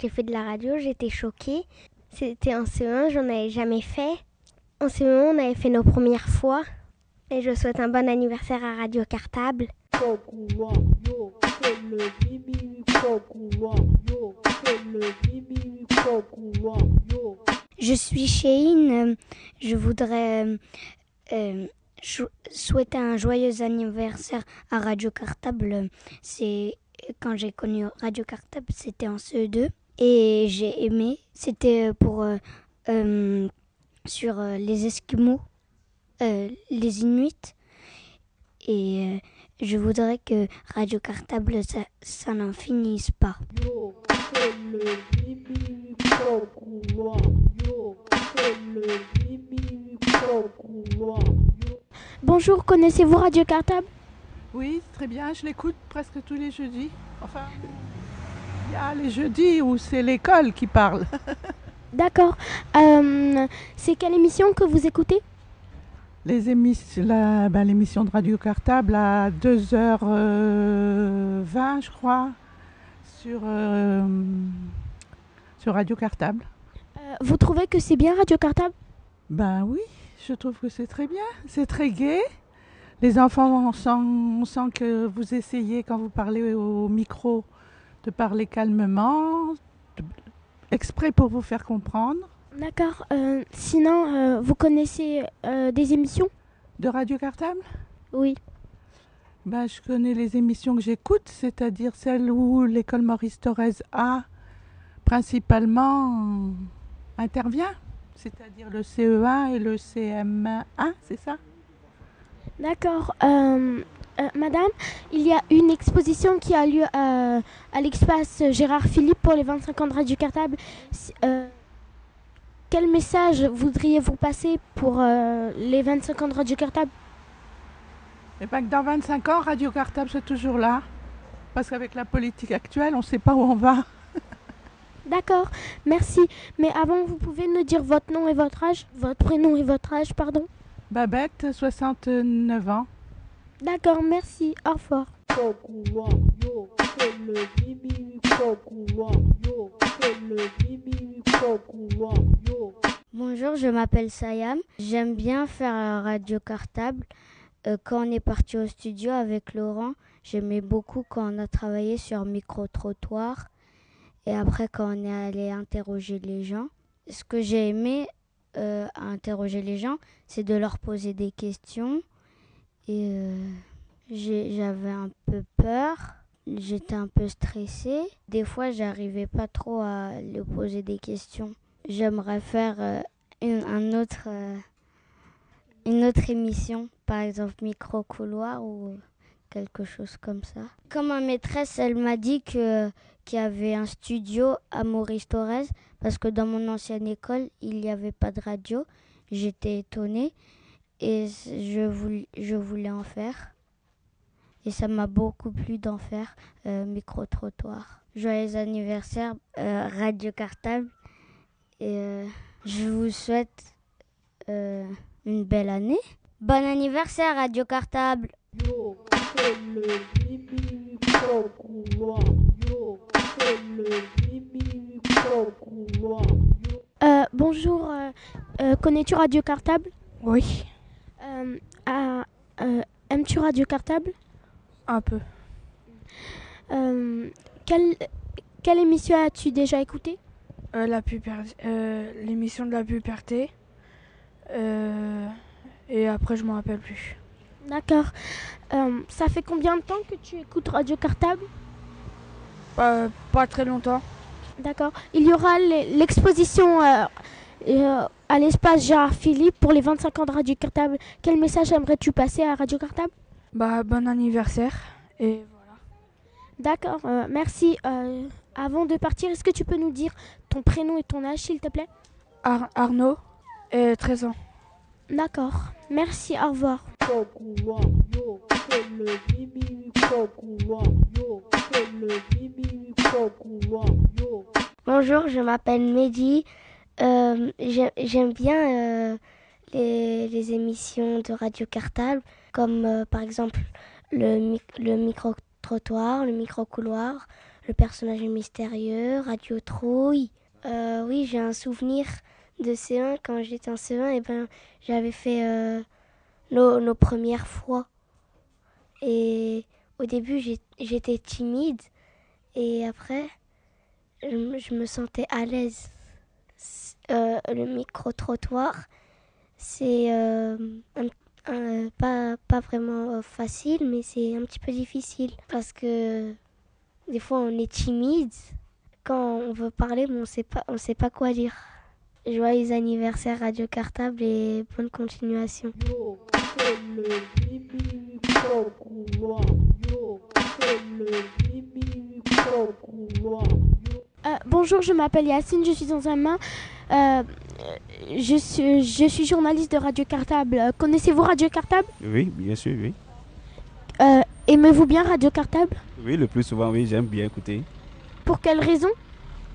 j'ai fait de la radio, j'étais choquée. C'était en CE1, j'en avais jamais fait. En CE1, on avait fait nos premières fois. Et je souhaite un bon anniversaire à Radio Cartable. Je suis Cheyne. Je voudrais euh, souhaiter un joyeux anniversaire à Radio Cartable. C'est quand j'ai connu Radio Cartable, c'était en CE2 et j'ai aimé. C'était pour euh, euh, sur euh, les Esquimaux, euh, les Inuits et euh, je voudrais que Radio Cartable ça, ça n'en finisse pas. Bonjour, connaissez-vous Radio Cartable? Oui, très bien, je l'écoute presque tous les jeudis. Enfin, il y a les jeudis où c'est l'école qui parle. D'accord. Euh, c'est quelle émission que vous écoutez? Les émissions, la- ben, l'émission de Radio Cartable à 2h20, je crois, sur, euh, sur Radio Cartable. Euh, Vous trouvez que c'est bien Radio Cartable? Ben oui, je trouve que c'est très bien, c'est très gai. Les enfants, on sent, on sent que vous essayez, quand vous parlez au micro, de parler calmement, de- exprès pour vous faire comprendre. D'accord. Euh, sinon, euh, vous connaissez euh, des émissions? De Radio Cartable? Oui. ben, Je connais les émissions que j'écoute, c'est-à-dire celles où l'école Maurice Thorez A principalement intervient, c'est-à-dire le CE1 et le CM1, c'est ça? D'accord. Euh, euh, madame, il y a une exposition qui a lieu à, à l'espace Gérard Philippe pour les 25 ans de Radio Cartable. Euh, quel message voudriez-vous passer pour euh, les 25 ans de Radio Cartable? Et bien que dans 25 ans, Radio Cartable, c'est toujours là. Parce qu'avec la politique actuelle, on ne sait pas où on va. D'accord, merci. Mais avant, vous pouvez nous dire votre nom et votre âge Votre prénom et votre âge, pardon? Babette, 69 ans. D'accord, merci. Au revoir. Bonjour, je m'appelle Sayam. J'aime bien faire euh, Radio Cartable. Euh, quand on est parti au studio avec Laurent, j'aimais beaucoup quand on a travaillé sur micro-trottoir. Et après, quand on est allé interroger les gens. Ce que j'ai aimé euh, à interroger les gens, c'est de leur poser des questions. Et euh, j'avais un peu peur. J'étais un peu stressée. Des fois, j'arrivais pas trop à leur poser des questions. J'aimerais faire euh, une, un autre, euh, une autre émission, par exemple micro couloir ou quelque chose comme ça. Comme ma maîtresse, elle m'a dit que qu'il y avait un studio à Maurice Thorez parce que dans mon ancienne école, il n'y avait pas de radio. J'étais étonnée et je voulais, je voulais en faire. Et ça m'a beaucoup plu d'en faire euh, micro-trottoir. Joyeux anniversaire, euh, Radio Cartable. Et euh, je vous souhaite euh, une belle année. Bon anniversaire, Radio Cartable. Euh, bonjour, euh, euh, connais-tu Radio Cartable? Oui, Euh, ah, euh, Aimes-tu Radio Cartable? Un peu. Euh, quelle, quelle émission as-tu déjà écoutée? L'émission de la puberté. Et après, je m'en rappelle plus. D'accord. Ça fait combien de temps que tu écoutes Radio Cartable? Pas, très longtemps. D'accord. Il y aura l'e- l'exposition à l'espace Gérard Philippe pour les 25 ans de Radio Cartable. Quel message aimerais-tu passer à Radio Cartable? Bah, bon anniversaire. Et voilà. D'accord, euh, merci. Euh, avant de partir, est-ce que tu peux nous dire ton prénom et ton âge, s'il te plaît? Ar- Arnaud et 13 ans. D'accord, merci, au revoir. Bonjour, je m'appelle Mehdi. Euh, j'ai- J'aime bien euh, les, les émissions de radio cartable, comme euh, par exemple le, le micro-trottoir, le micro-couloir, le personnage mystérieux, Radio Trouille. Euh, oui, j'ai un souvenir de C1 quand j'étais en C1, et ben, j'avais fait nos, nos premières fois. Et au début, j'étais timide, et après, je me sentais à l'aise. Euh, le micro-trottoir, c'est euh, pas, pas vraiment euh, facile, mais c'est un petit peu difficile parce que des fois on est timide. Quand on veut parler, mais on sait pas, sait pas quoi dire. Joyeux anniversaire Radio Cartable et bonne continuation. Euh, bonjour, je m'appelle Yacine, je suis dans un main. Euh, je, suis, je suis journaliste de Radio Cartable. Connaissez-vous Radio Cartable? Oui, bien sûr, oui. Euh, Aimez-vous bien Radio Cartable? Oui, le plus souvent, oui, j'aime bien écouter. Pour quelle raison?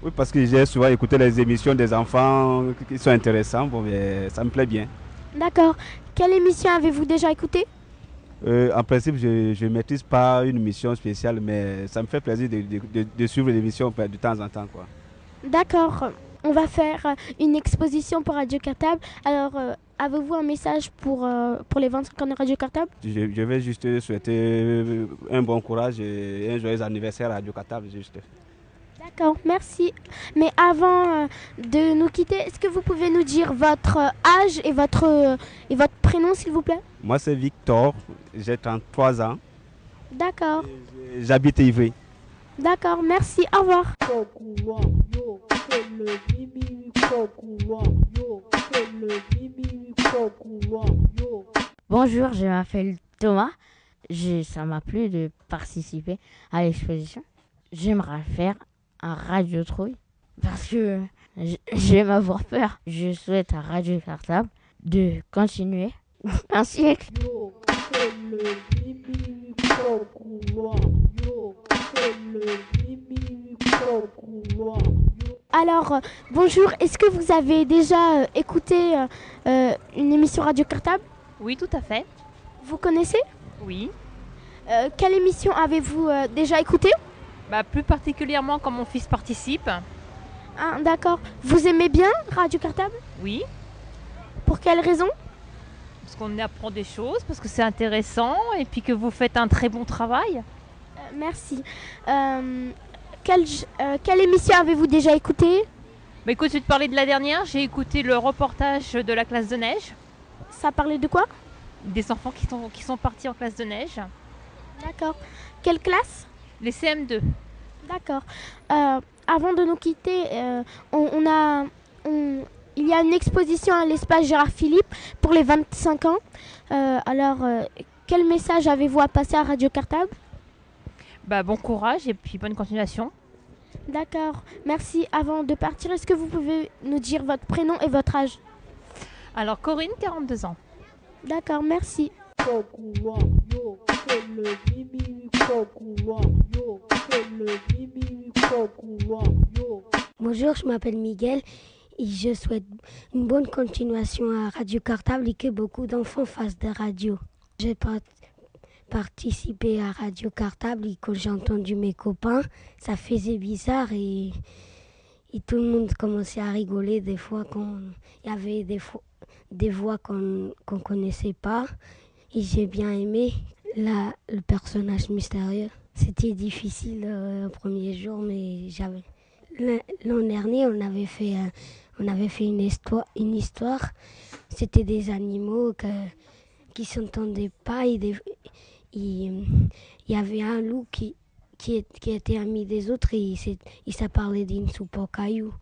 Oui, parce que j'ai souvent écouté les émissions des enfants qui sont intéressants. Bon, mais ça me plaît bien. D'accord. Quelle émission avez-vous déjà écoutée? Euh, en principe, je ne maîtrise pas une émission spéciale, mais ça me fait plaisir de, de- de- de suivre l'émission de temps en temps. Quoi. D'accord. On va faire euh, une exposition pour Radio Cartable. Alors, euh, avez-vous un message pour, euh, pour les 25 ans de Radio Cartable? Je, je vais juste souhaiter un bon courage et un joyeux anniversaire à Radio Catable. Juste. D'accord, merci. Mais avant euh, de nous quitter, est-ce que vous pouvez nous dire votre âge et votre, et votre prénom, s'il vous plaît? Moi, c'est Victor, j'ai 33 ans, D'accord, j'habite Ivry. d'accord, merci, au revoir. Bonjour, je m'appelle Thomas. Je- ça m'a plu de participer à l'exposition. J'aimerais faire un radio trouille parce que j'aime avoir peur. Je souhaite à Radio Cartable de continuer un siècle. Alors, euh, bonjour, est-ce que vous avez déjà euh, écouté euh, euh, une émission Radio Cartable? Oui, tout à fait. Vous connaissez? Oui. Euh, Quelle émission avez-vous euh, déjà écouté Bah, plus particulièrement quand mon fils participe. Ah, D'accord. Vous aimez bien Radio Cartable? Oui. Pour quelle raison? Parce qu'on apprend des choses, parce que c'est intéressant et puis que vous faites un très bon travail. Euh, Merci. Euh, quelle, euh, quelle émission avez-vous déjà écoutée? Bah, écoute, je vais te parler de la dernière. J'ai écouté le reportage de la classe de neige. Ça parlait de quoi? Des enfants qui sont, qui sont partis en classe de neige. D'accord. Quelle classe? Les CM2. D'accord. Euh, avant de nous quitter, euh, on, on a, on- il y a une exposition à l'espace Gérard Philippe pour les 25 ans. Euh, alors, quel message avez-vous à passer à Radio Cartable? Bah, bon courage et puis bonne continuation. D'accord. Merci. Avant de partir, est-ce que vous pouvez nous dire votre prénom et votre âge? Alors, Corinne, 42 ans. D'accord. Merci. Bonjour, je m'appelle Miguel et je souhaite une bonne continuation à Radio Cartable et que beaucoup d'enfants fassent de radio. J'ai part- participé à Radio Cartable et quand j'ai entendu mes copains, ça faisait bizarre et, tout le monde commençait à rigoler des fois quand il y avait des, des voix qu'on ne connaissait pas. J'ai bien aimé le personnage mystérieux. C'était difficile euh, le premier jour, mais j'avais. L'an dernier, on avait fait, on avait fait une histoire. Une histoire. C'était des animaux que, qui s'entendaient pas. Il y avait un loup qui, qui, était ami des autres et il, il s'est parlé d'une soupe au caillou.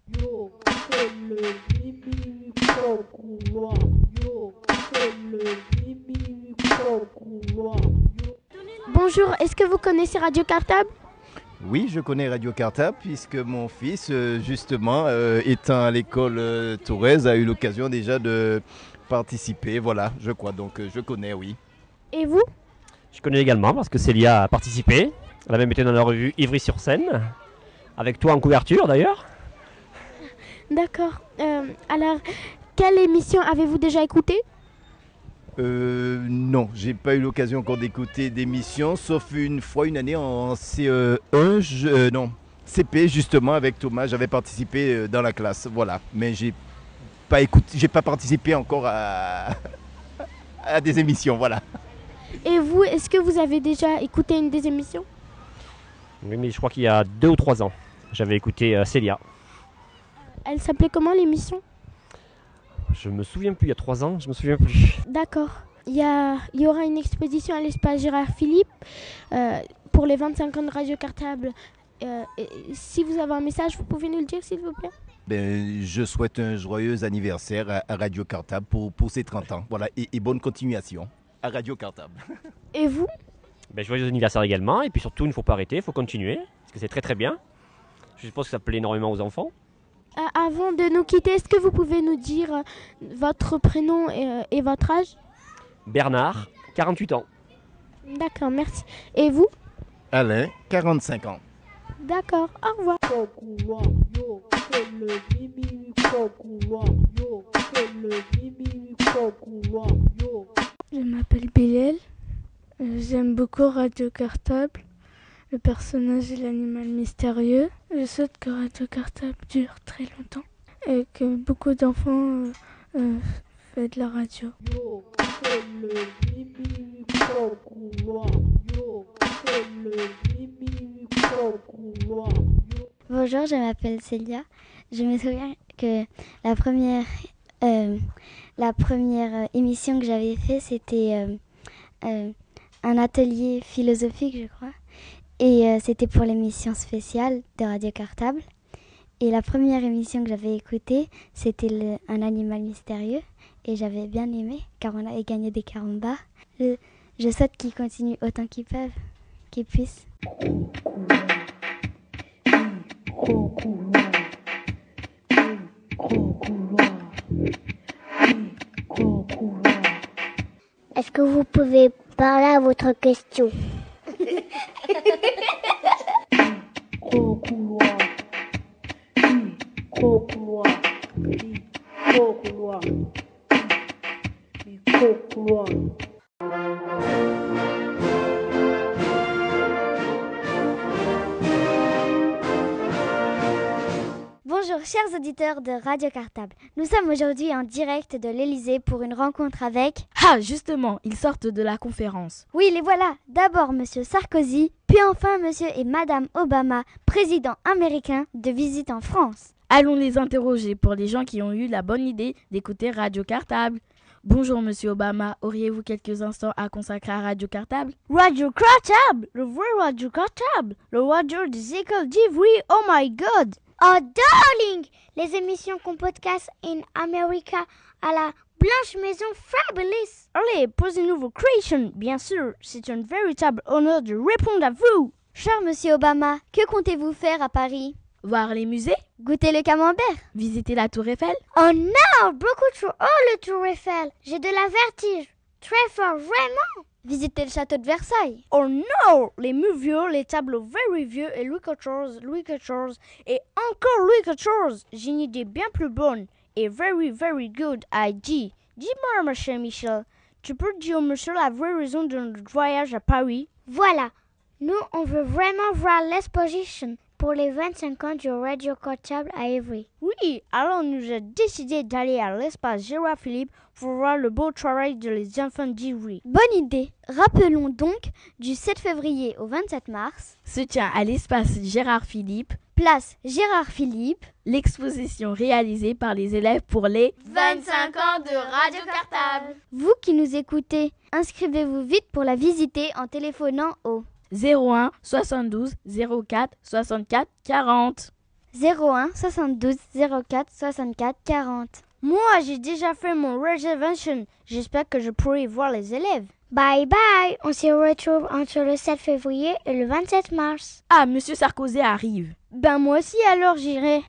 Bonjour, est-ce que vous connaissez Radio Cartable? Oui, je connais Radio Cartable puisque mon fils, euh, justement, euh, étant à l'école euh, a eu l'occasion déjà de participer. Voilà, je crois. Donc je connais, oui. Et vous? Je connais également parce que Célia a participé. Elle a même été dans la revue Ivry-sur-Seine, avec toi en couverture d'ailleurs. D'accord. alors, quelle émission avez-vous déjà écoutée? Euh, non, j'ai pas eu l'occasion encore d'écouter d'émissions, sauf une fois, une année en CE1, euh, non, CP justement avec Thomas, j'avais participé euh, dans la classe, voilà. Mais j'ai pas écouté, j'ai pas participé encore à, à des émissions, voilà. Et vous, est-ce que vous avez déjà écouté une des émissions? Oui, mais je crois qu'il y a deux ou trois ans, j'avais écouté Célia. Elle s'appelait comment l'émission? Je me souviens plus, il y a trois ans, je me souviens plus. D'accord. Il y, il y aura une exposition à l'espace Gérard Philippe euh, pour les 25 ans de Radio Cartable. Euh, si vous avez un message, vous pouvez nous le dire, s'il vous plaît ben, je souhaite un joyeux anniversaire à, Radio Cartable pour, pour ses 30 ans. Voilà, et, bonne continuation à Radio Cartable. Et vous? Ben, Joyeux anniversaire également. Et puis surtout, il ne faut pas arrêter, il faut continuer. Parce que c'est très très bien. Je suppose que ça plaît énormément aux enfants. Euh, avant de nous quitter, est-ce que vous pouvez nous dire euh, votre prénom et, euh, votre âge? Bernard, 48 ans. D'accord, merci. Et vous? Alain, 45 ans. D'accord, au revoir. Je m'appelle Bilal. J'aime beaucoup Radio Cartable le personnage et l'animal mystérieux. Je souhaite que Radio Cartable dure très longtemps et que beaucoup d'enfants euh, euh fassent de la radio. Bonjour, je m'appelle Célia. Je me souviens que la première, euh, la première émission que j'avais fait, c'était euh, un atelier philosophique, je crois. Et euh, c'était pour l'émission spéciale de Radio Cartable. Et la première émission que j'avais écoutée, c'était Un animal mystérieux. Et j'avais bien aimé, car on avait gagné des carambas. Je, je souhaite qu'ils continuent autant qu'ils peuvent, qu'ils puissent. Est-ce que vous pouvez parler à votre question? kokulwa kokulwa kokulwa kokulwa Bonjour chers auditeurs de Radio Cartable. Nous sommes aujourd'hui en direct de l'Elysée pour une rencontre avec... Ah justement, ils sortent de la conférence. Oui, les voilà. D'abord Monsieur Sarkozy, puis enfin Monsieur et Madame Obama, président américain de visite en France. Allons les interroger pour les gens qui ont eu la bonne idée d'écouter Radio Cartable. Bonjour Monsieur Obama, auriez-vous quelques instants à consacrer à Radio Cartable? Radio Cartable Le vrai Radio Cartable Le radio des écoles d'Ivry, oh my god Oh darling! Les émissions qu'on podcast in America à la Blanche Maison Fabulous! Allez, posez-nous vos creations Bien sûr, c'est un véritable honneur de répondre à vous. Cher Monsieur Obama, que comptez-vous faire à Paris? Voir les musées. Goûter le camembert. Visiter la Tour Eiffel. Oh non! Beaucoup trop haut le Tour Eiffel! J'ai de la vertige. Très fort, vraiment Visiter le château de Versailles. Oh non! Les murs vieux, les tableaux very vieux et Louis XIV, Louis XIV et encore Louis XIV J'ai une idée bien plus bonne et very very good idea Dis-moi, mon cher Michel, tu peux dire monsieur la vraie raison de notre voyage à Paris? Voilà, nous on veut vraiment voir l'exposition pour les 25 ans du Radio Cartable à Évry. Oui, alors nous avons décidé d'aller à l'espace Gérard Philippe pour voir le beau travail de les enfants d'Ivry. Bonne idée. Rappelons donc, du 7 février au 27 mars, se tient à l'espace Gérard Philippe, place Gérard Philippe, l'exposition réalisée par les élèves pour les 25 ans de Radio Cartable. Vous qui nous écoutez, inscrivez-vous vite pour la visiter en téléphonant au 01 72 04 64 40. 01 72 04 64 40. Moi, j'ai déjà fait mon reservation. J'espère que je pourrai voir les élèves. Bye bye, on se retrouve entre le 7 février et le 27 mars. Ah, Monsieur Sarkozy arrive. Ben moi aussi alors j'irai.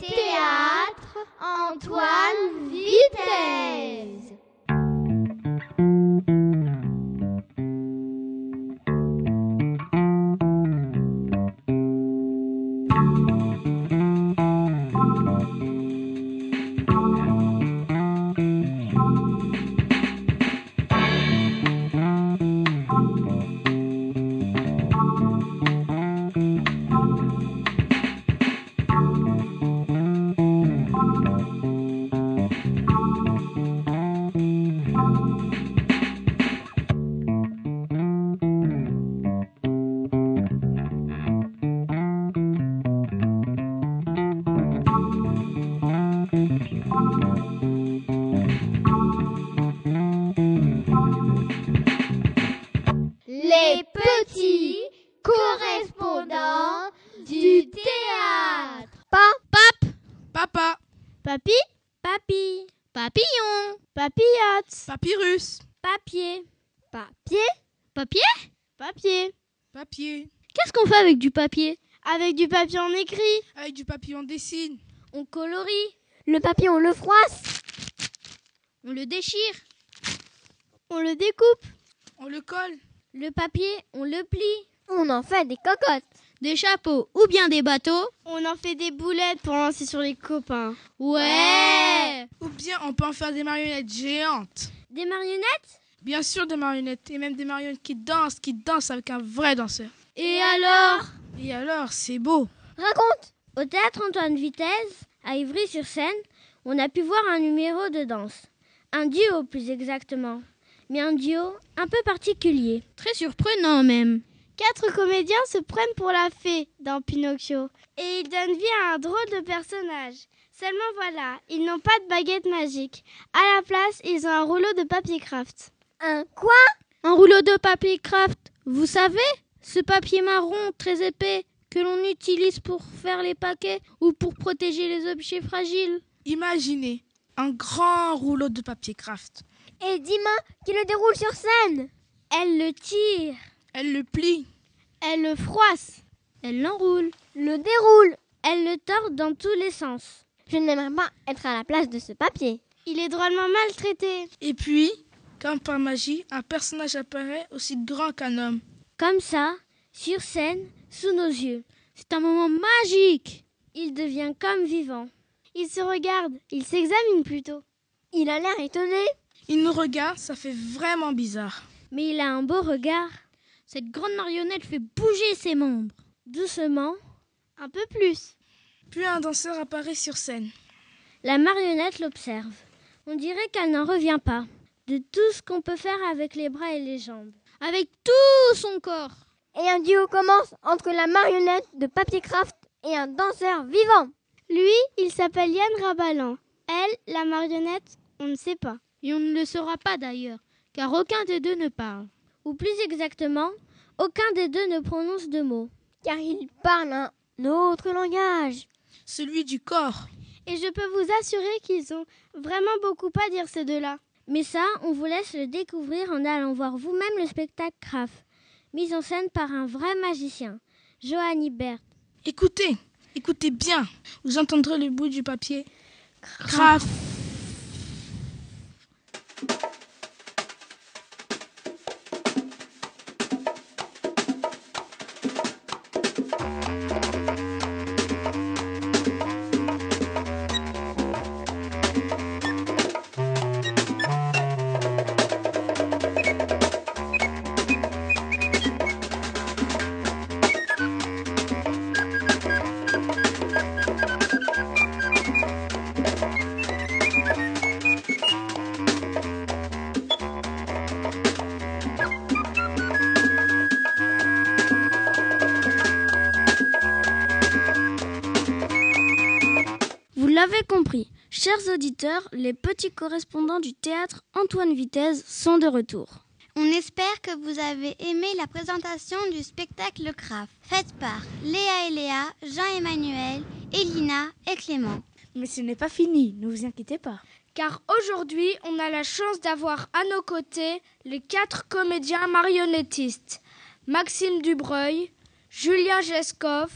Théâtre Antoine Vitesse. Papier, papier, papier, papier. papier. Qu'est-ce qu'on fait avec du papier? Avec du papier on écrit, Avec du papier, on dessine. on colorie, Le papier, on le froisse. on le déchire, on le découpe, On le colle. le papier on le plie, On en fait des cocottes. des chapeaux ou bien des bateaux. On en fait des boulettes pour lancer sur les copains. Ouais Ou bien on peut en faire des marionnettes géantes. Des marionnettes? Bien sûr des marionnettes. Et même des marionnettes qui dansent, qui dansent avec un vrai danseur. Et alors? Et alors, c'est beau. Raconte Au théâtre Antoine Vitesse, à Ivry-sur-Seine, on a pu voir un numéro de danse. Un duo plus exactement. Mais un duo un peu particulier. Très surprenant même. Quatre comédiens se prennent pour la fée dans Pinocchio. Et ils donnent vie à un drôle de personnage. Seulement voilà, ils n'ont pas de baguette magique. À la place, ils ont un rouleau de papier craft. Un quoi? Un rouleau de papier craft, vous savez Ce papier marron très épais que l'on utilise pour faire les paquets ou pour protéger les objets fragiles. Imaginez un grand rouleau de papier craft. Et Dima qui le déroule sur scène. Elle le tire, Elle le plie. elle le froisse, elle l'enroule, Le déroule. elle le tord dans tous les sens. Je n'aimerais pas être à la place de ce papier. Il est drôlement maltraité. Et puis, comme par magie, un personnage apparaît aussi grand qu'un homme. Comme ça, sur scène, sous nos yeux. C'est un moment magique. Il devient comme vivant. Il se regarde, il s'examine plutôt. Il a l'air étonné. Il nous regarde, ça fait vraiment bizarre. Mais il a un beau regard. Cette grande marionnette fait bouger ses membres. Doucement, un peu plus. Puis un danseur apparaît sur scène. La marionnette l'observe. On dirait qu'elle n'en revient pas de tout ce qu'on peut faire avec les bras et les jambes. Avec tout son corps. Et un duo commence entre la marionnette de papier craft et un danseur vivant. Lui, il s'appelle Yann Rabalan. Elle, la marionnette, on ne sait pas. Et on ne le saura pas d'ailleurs, car aucun des deux ne parle. Ou plus exactement, aucun des deux ne prononce de mots. Car il parle un autre langage. Celui du corps. Et je peux vous assurer qu'ils ont vraiment beaucoup à dire ces deux-là. Mais ça, on vous laisse le découvrir en allant voir vous-même le spectacle Craf, mis en scène par un vrai magicien, Johan Ibert. Écoutez, écoutez bien. Vous entendrez le bruit du papier. Craf. Auditeurs, les petits correspondants du théâtre Antoine Vitesse sont de retour. On espère que vous avez aimé la présentation du spectacle Craft, faite par Léa et Léa, Jean-Emmanuel, Elina et Clément. Mais ce n'est pas fini, ne vous inquiétez pas. Car aujourd'hui, on a la chance d'avoir à nos côtés les quatre comédiens marionnettistes Maxime Dubreuil, Julien Geskov,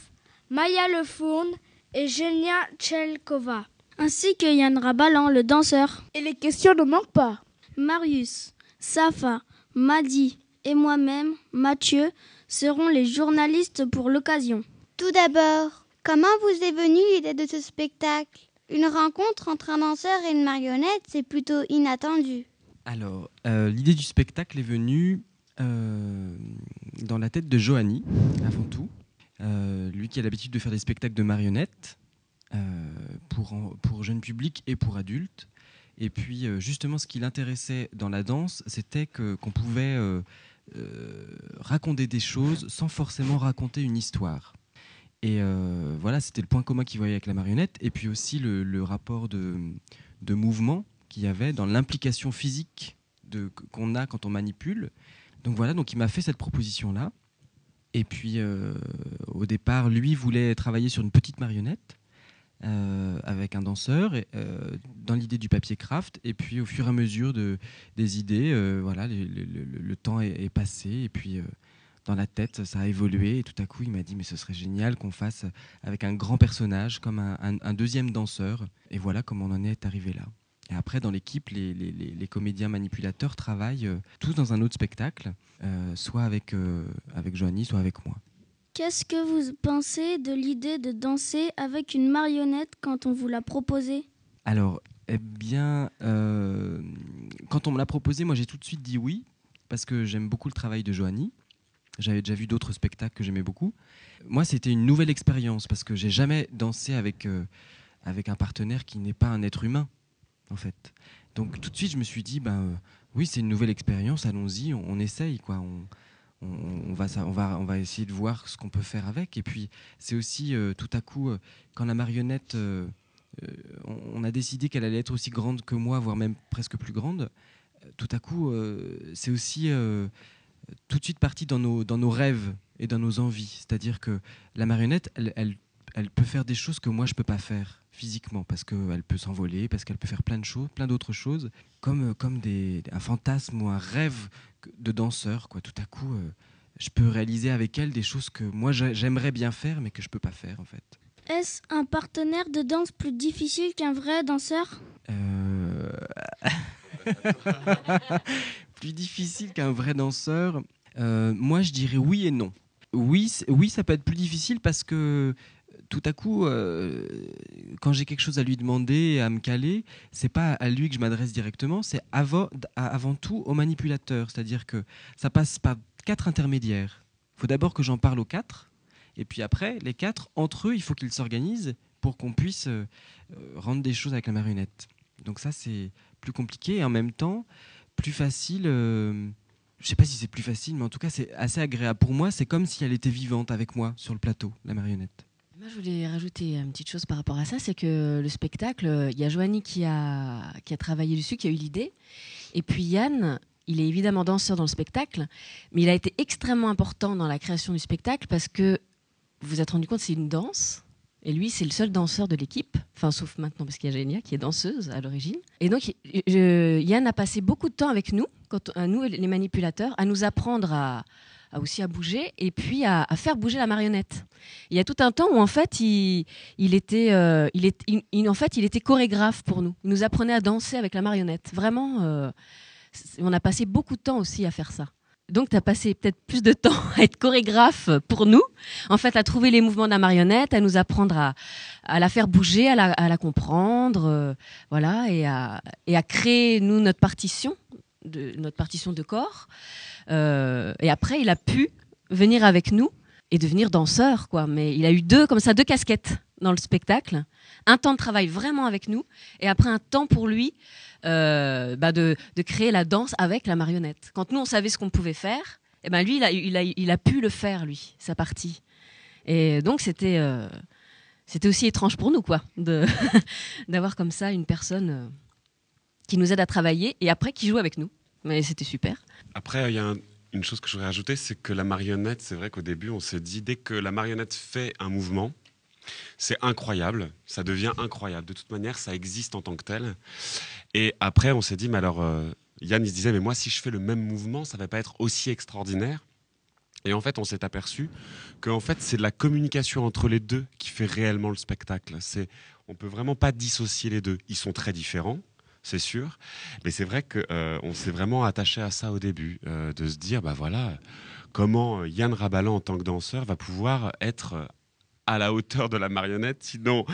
Maya Lefourne et Genia Tchelkova. Ainsi que Yann Rabalan, le danseur. Et les questions ne manquent pas. Marius, Safa, Madi et moi-même, Mathieu, seront les journalistes pour l'occasion. Tout d'abord, comment vous est venue l'idée de ce spectacle? Une rencontre entre un danseur et une marionnette, c'est plutôt inattendu. Alors, euh, l'idée du spectacle est venue euh, dans la tête de Johanny, avant tout. Euh, lui qui a l'habitude de faire des spectacles de marionnettes pour, pour jeunes publics et pour adultes. Et puis, justement, ce qui l'intéressait dans la danse, c'était qu'on pouvait raconter des choses sans forcément raconter une histoire. Et voilà, c'était le point commun qu'il voyait avec la marionnette. Et puis aussi le, le rapport de, de mouvement qu'il y avait dans l'implication physique qu'on a quand on manipule donc voilà, donc il m'a fait cette proposition-là. Et puis euh, au départ, lui voulait travailler sur une petite marionnette euh, avec un danseur, euh, dans l'idée du papier craft. Et puis au fur et à mesure de, des idées, voilà, le, temps est, passé. Et puis dans la tête, ça a évolué. Et tout à coup, il m'a dit, mais ce serait génial qu'on fasse avec un grand personnage, comme un deuxième danseur. Et voilà comment on en est arrivé là. Et après, dans l'équipe, les, comédiens manipulateurs travaillent euh, tous dans un autre spectacle, euh, soit avec, euh, avec Joanie, soit avec moi. Qu'est-ce que vous pensez de l'idée de danser avec une marionnette quand on vous l'a proposé Alors, eh bien, quand on me l'a proposé, moi j'ai tout de suite dit oui, parce que j'aime beaucoup le travail de Joanie. J'avais déjà vu d'autres spectacles que j'aimais beaucoup. Moi, c'était une nouvelle expérience, parce que j'ai jamais dansé avec, avec un partenaire qui n'est pas un être humain en fait. Donc tout de suite, je me suis dit, ben euh, oui, c'est une nouvelle expérience, allons-y, on, essaye, quoi. On, on, va, on, va, on va essayer de voir ce qu'on peut faire avec. Et puis, c'est aussi euh, tout à coup, euh, quand la marionnette, on, a décidé qu'elle allait être aussi grande que moi, voire même presque plus grande, tout à coup, c'est aussi tout de suite parti dans nos, dans nos rêves et dans nos envies. C'est-à-dire que la marionnette, elle, elle, peut faire des choses que moi, je peux pas faire physiquement parce qu'elle peut s'envoler, parce qu'elle peut faire plein de choses, plein d'autres choses, comme, euh, comme des, un fantasme ou un rêve de danseur. Quoi. Tout à coup, euh, je peux réaliser avec elle des choses que moi j'aimerais bien faire, mais que je peux pas faire en fait. Est-ce un partenaire de danse plus difficile qu'un vrai danseur? Euh, Plus difficile qu'un vrai danseur Moi, je dirais oui et non. Oui, oui, ça peut être plus difficile parce que tout à coup, euh, quand j'ai quelque chose à lui demander, à me caler, c'est pas à lui que je m'adresse directement, c'est avant, tout au manipulateur. C'est-à-dire que ça passe par quatre intermédiaires. Il faut d'abord que j'en parle aux quatre, et puis après, les quatre, entre eux, il faut qu'ils s'organisent pour qu'on puisse euh, rendre des choses avec la marionnette. Donc ça, c'est plus compliqué et en même temps plus facile. Euh, je sais pas si c'est plus facile, mais en tout cas, c'est assez agréable. Pour moi, c'est comme si elle était vivante avec moi sur le plateau, la marionnette. Moi, je voulais rajouter une petite chose par rapport à ça, c'est que le spectacle, il y a Joanie qui a, qui a travaillé dessus, qui a eu l'idée, et puis Yann, il est évidemment danseur dans le spectacle, mais il a été extrêmement important dans la création du spectacle parce que vous vous êtes rendu compte, c'est une danse. Et lui, c'est le seul danseur de l'équipe, enfin sauf maintenant parce qu'il y a Génia qui est danseuse à l'origine. Et donc Yann a passé beaucoup de temps avec nous, quand, à nous les manipulateurs, à nous apprendre à, aussi à bouger et puis à, faire bouger la marionnette. Il y a tout un temps où en fait il, était, euh, il, est, en fait, il était chorégraphe pour nous. Il nous apprenait à danser avec la marionnette. Vraiment, euh, on a passé beaucoup de temps aussi à faire ça. Donc, tu as passé peut-être plus de temps à être chorégraphe pour nous, en fait, à trouver les mouvements de la marionnette, à nous apprendre à, la faire bouger, à la, comprendre, euh, voilà, et à, et à créer, nous, notre partition, de, notre partition de corps. Euh, et après, il a pu venir avec nous et devenir danseur, quoi. Mais il a eu deux, comme ça, deux casquettes dans le spectacle. Un temps de travail vraiment avec nous, et après un temps pour lui euh, bah de, de, créer la danse avec la marionnette. Quand nous, on savait ce qu'on pouvait faire, et eh ben lui, il a, il, a, il a, pu le faire, lui, sa partie. Et donc, c'était. Euh, c'était aussi étrange pour nous, quoi, d'avoir comme ça une personne qui nous aide à travailler et après qui joue avec nous. Mais c'était super. Après, il y a un- une chose que je voudrais rajouter, c'est que la marionnette, c'est vrai qu'au début, on s'est dit, dès que la marionnette fait un mouvement, c'est incroyable, ça devient incroyable. De toute manière, ça existe en tant que tel. Et après, on s'est dit, mais alors, euh, Yann, il se disait, mais moi, si je fais le même mouvement, ça va pas être aussi extraordinaire. Et en fait, on s'est aperçu que en fait, c'est la communication entre les deux qui fait réellement le spectacle. C'est, on peut vraiment pas dissocier les deux. Ils sont très différents, c'est sûr, mais c'est vrai qu'on s'est vraiment attaché à ça au début, euh, de se dire, bah voilà, comment euh, Yann Rabalan en tant que danseur va pouvoir être euh, à la hauteur de la marionnette, sinon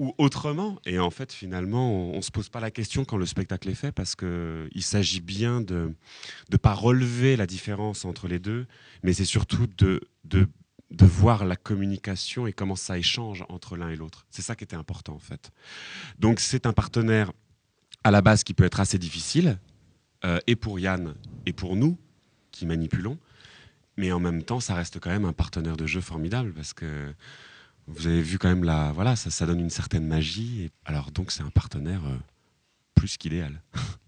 ou autrement. Et en fait, finalement, on, ne se pose pas la question quand le spectacle est fait parce que il s'agit bien de ne pas relever la différence entre les deux, mais c'est surtout de, de de voir la communication et comment ça échange entre l'un et l'autre. C'est ça qui était important en fait. Donc c'est un partenaire à la base qui peut être assez difficile, euh, et pour Yann et pour nous qui manipulons, mais en même temps ça reste quand même un partenaire de jeu formidable parce que vous avez vu quand même la voilà ça, donne une certaine magie. Et, alors donc c'est un partenaire euh, plus qu'idéal.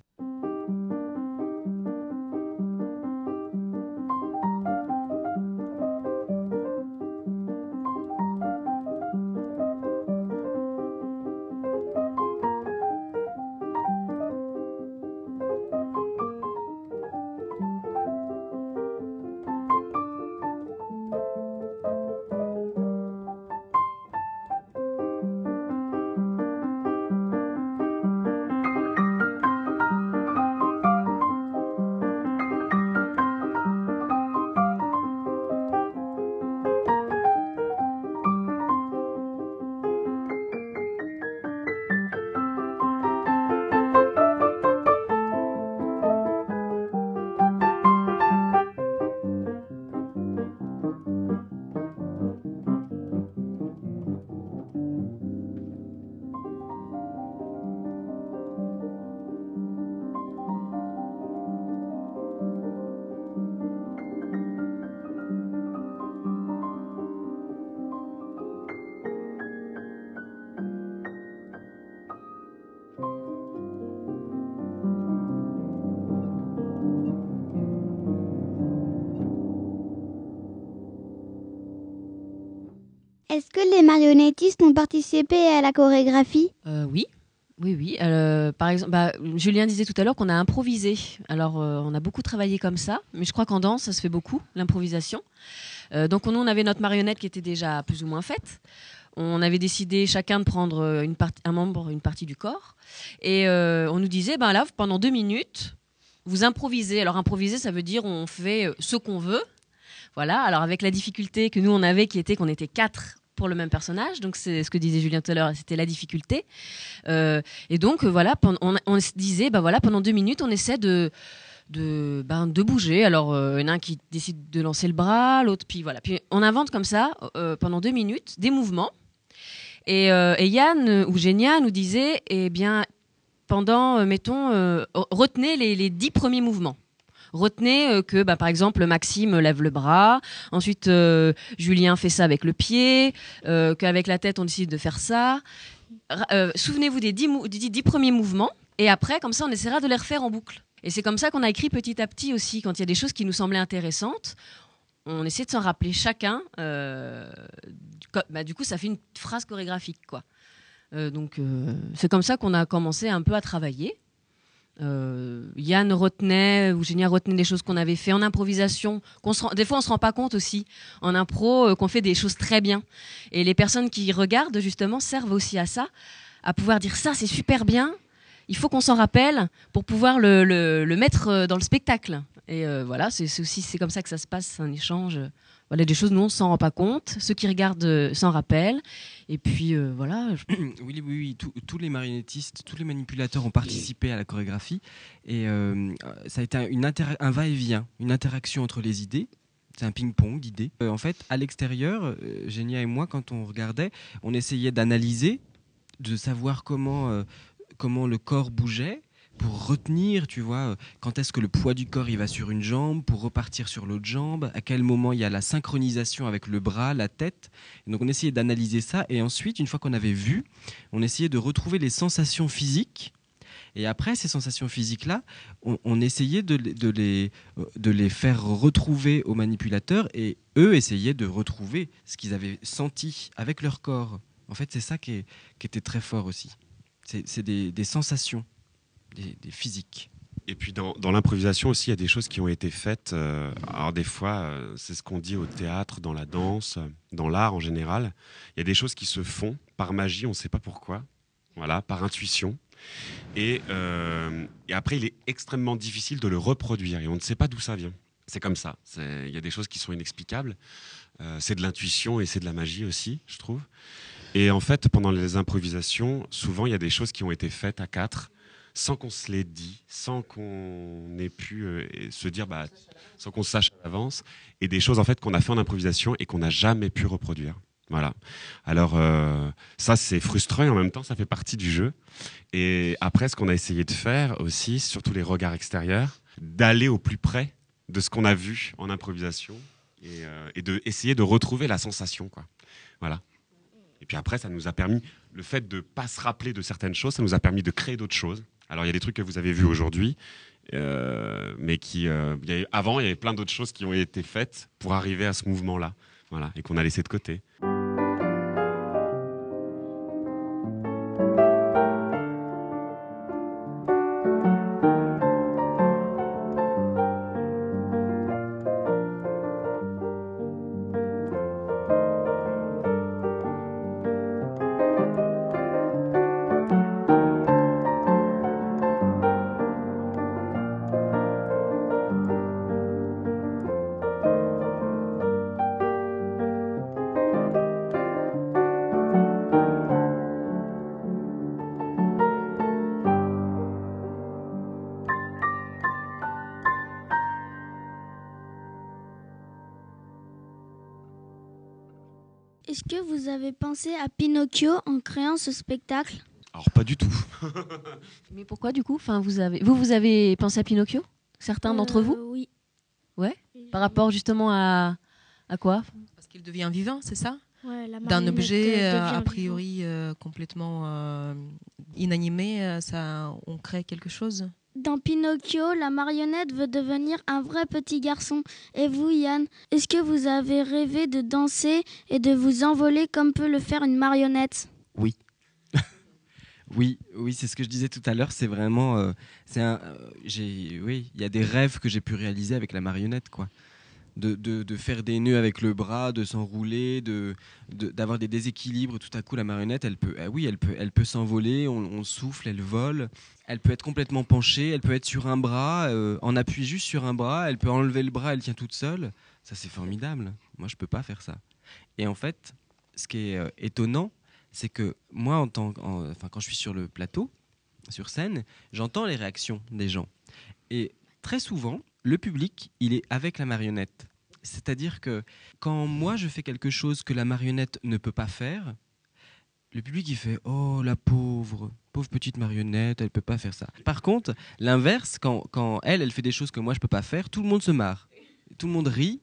Est-ce que les marionnettistes ont participé à la chorégraphie? Euh, oui. Oui, oui. Euh, par exemple, bah, Julien disait tout à l'heure qu'on a improvisé. Alors, euh, on a beaucoup travaillé comme ça, mais je crois qu'en danse, ça se fait beaucoup, l'improvisation. Donc, nous, on avait notre marionnette qui était déjà plus ou moins faite. On avait décidé chacun de prendre un membre, une partie du corps. Et on nous disait, ben là, pendant deux minutes, vous improvisez. Alors, improviser, ça veut dire on fait ce qu'on veut. Voilà. Alors, avec la difficulté que nous, on avait, qui était qu'on était quatre pour le même personnage. Donc, c'est ce que disait Julien tout à l'heure, c'était la difficulté. Euh, et donc, euh, voilà, on, se disait, bah voilà, pendant deux minutes, on essaie de de, ben, de bouger. Alors, euh, il y en a un qui décide de lancer le bras, l'autre, puis voilà. Puis on invente comme ça, euh, pendant deux minutes, des mouvements. Et, et Yann ou Génia nous disait, eh bien, pendant, mettons, retenez les, les dix premiers mouvements. Retenez euh, que, bah, par exemple, Maxime lève le bras, ensuite euh, Julien fait ça avec le pied, euh, qu'avec la tête on décide de faire ça. Souvenez-vous des dix, premiers mouvements, et après, comme ça, on essaiera de les refaire en boucle. Et c'est comme ça qu'on a écrit petit à petit aussi, quand il y a des choses qui nous semblaient intéressantes, on essaie de s'en rappeler chacun. bah, du coup, ça fait une phrase chorégraphique, quoi. Donc, c'est comme ça qu'on a commencé un peu à travailler. Euh, Yann retenait, ou Génia retenait des choses qu'on avait fait en improvisation. Des fois, on se rend pas compte aussi en impro euh, qu'on fait des choses très bien. Et les personnes qui regardent justement servent aussi à ça, à pouvoir dire ça, c'est super bien. Il faut qu'on s'en rappelle pour pouvoir le, mettre euh, dans le spectacle. Et voilà, c'est aussi c'est comme ça que ça se passe, un échange. Voilà, des choses nous on s'en rend pas compte. Ceux qui regardent euh, s'en rappellent. Et puis euh, voilà. oui, oui, oui, tous- les marionnettistes, tous les manipulateurs ont participé à la chorégraphie et euh, ça a été inter- un va-et-vient, une interaction entre les idées. C'est un ping-pong d'idées. En fait, à l'extérieur, Génia et moi, quand on regardait, on essayait d'analyser, de savoir comment, comment le corps bougeait pour retenir, tu vois, euh, quand est-ce que le poids du corps il va sur une jambe, pour repartir sur l'autre jambe, à quel moment il y a la synchronisation avec le bras, la tête. Donc on essayait d'analyser ça et ensuite, une fois qu'on avait vu, on essayait de retrouver les sensations physiques. Et après ces sensations physiques-là, on, on essayait de, les- de les, euh, faire retrouver aux manipulateurs et eux essayaient de retrouver ce qu'ils avaient senti avec leur corps. En fait, c'est ça qui, était très fort aussi. C'est des sensations, des, physiques. Et puis dans, l'improvisation aussi, il y a des choses qui ont été faites. euh, alors des fois, euh, c'est ce qu'on dit au théâtre, dans la danse, dans l'art en général. Il y a des choses qui se font par magie, on ne sait pas pourquoi. Voilà, par intuition. Et, euh, après, il est extrêmement difficile de le reproduire et on ne sait pas d'où ça vient. C'est comme ça. Il y a des choses qui sont inexplicables. C'est de l'intuition et c'est de la magie aussi, je trouve. Et en fait, pendant les improvisations, souvent, il y a des choses qui ont été faites à quatre sans qu'on se les dit, sans qu'on ait pu euh, se dire, bah, sans qu'on sache à l'avance, et des choses en fait qu'on a fait en improvisation et qu'on n'a jamais pu reproduire. Voilà. Alors euh, ça c'est frustrant et en même temps ça fait partie du jeu. Et après ce qu'on a essayé de faire aussi, surtout les regards extérieurs, d'aller au plus près de ce qu'on a vu en improvisation et, euh, et de essayer de retrouver la sensation quoi. Voilà. Et puis après, ça nous a permis, le fait de pas se rappeler de certaines choses, ça nous a permis de créer d'autres choses. Alors, il y a des trucs que vous avez vus aujourd'hui, euh, mais qui, euh, avant, il y avait plein d'autres choses qui ont été faites pour arriver à ce mouvement-là, voilà, et qu'on a laissé de côté. Est-ce que vous avez pensé à Pinocchio en créant ce spectacle? Alors, pas du tout. Mais pourquoi du coup? Enfin, vous, avez... vous, vous avez pensé à Pinocchio? Certains d'entre vous? Oui. Ouais? Par rapport justement à, à quoi? Parce qu'il devient vivant, c'est ça? Ouais, D'un objet euh, euh, a priori euh, complètement euh, inanimé, euh, ça, on crée quelque chose? Dans Pinocchio, la marionnette veut devenir un vrai petit garçon. Et vous, Yann, est-ce que vous avez rêvé de danser et de vous envoler comme peut le faire une marionnette? Oui. oui, oui, c'est ce que je disais tout à l'heure. C'est vraiment, euh, c'est un, euh, j'ai, oui, il y a des rêves que j'ai pu réaliser avec la marionnette, quoi. De, de- faire des nœuds avec le bras, de s'enrouler, d'avoir des déséquilibres. Tout à coup, la marionnette, elle peut, ah oui, elle peut, elle peut s'envoler. On, souffle, elle vole. Elle peut être complètement penchée. Elle peut être sur un bras, euh, en appui juste sur un bras. Elle peut enlever le bras, elle tient toute seule. Ça, c'est formidable. Moi, je peux pas faire ça. Et en fait, ce qui est euh, étonnant, c'est que moi, en tant, en- enfin, quand je suis sur le plateau, sur scène, j'entends les réactions des gens. Et très souvent, le public, il est avec la marionnette. C'est-à-dire que quand moi, je fais quelque chose que la marionnette ne peut pas faire, le public, il fait Oh, la pauvre, pauvre petite marionnette, elle peut pas faire ça. Par contre, l'inverse, quand, quand elle, elle fait des choses que moi, je peux pas faire, tout le monde se marre. Tout le monde rit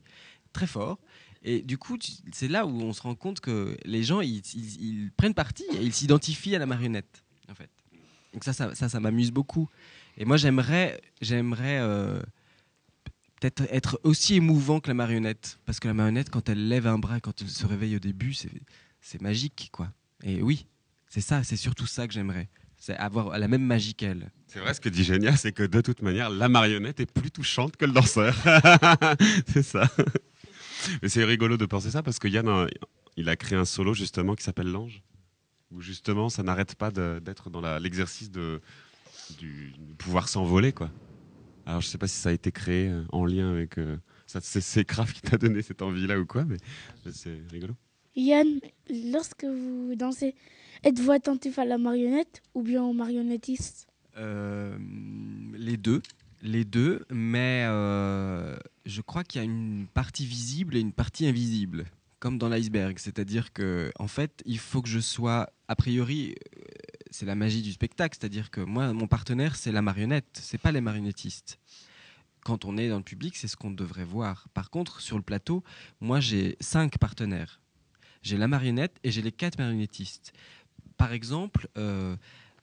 très fort. Et du coup, c'est là où on se rend compte que les gens, ils, prennent parti et ils s'identifient à la marionnette, en fait. Donc ça, ça, ça, ça m'amuse beaucoup. Et moi, j'aimerais, j'aimerais euh, être aussi émouvant que la marionnette, parce que la marionnette, quand elle lève un bras, quand elle se réveille au début, c'est, magique, quoi. Et oui, c'est ça, c'est surtout ça que j'aimerais, c'est avoir la même magie qu'elle. C'est vrai, ce que dit Génia, c'est que de toute manière, la marionnette est plus touchante que le danseur. c'est ça. Mais c'est rigolo de penser ça parce que Yann, a- il a créé un solo justement qui s'appelle L'Ange, où justement ça n'arrête pas d'être dans l'exercice de pouvoir s'envoler. quoi. Alors je sais pas si ça a été créé euh, en lien avec. euh, ça, c'est, c'est Kraft qui t'a donné cette envie-là ou quoi, mais c'est rigolo. Yann, lorsque vous dansez, êtes-vous attentif à la marionnette ou bien au marionnettiste? Euh, les deux, les deux, mais euh, je crois qu'il y a une partie visible et une partie invisible, comme dans l'iceberg. C'est-à-dire que, en fait, il faut que je sois, a priori, c'est la magie du spectacle. C'est-à-dire que moi, mon partenaire, c'est la marionnette, c'est pas les marionnettistes. Quand on est dans le public, c'est ce qu'on devrait voir. Par contre, sur le plateau, moi, j'ai cinq partenaires. J'ai la marionnette et j'ai les quatre marionnettistes. Par exemple, euh,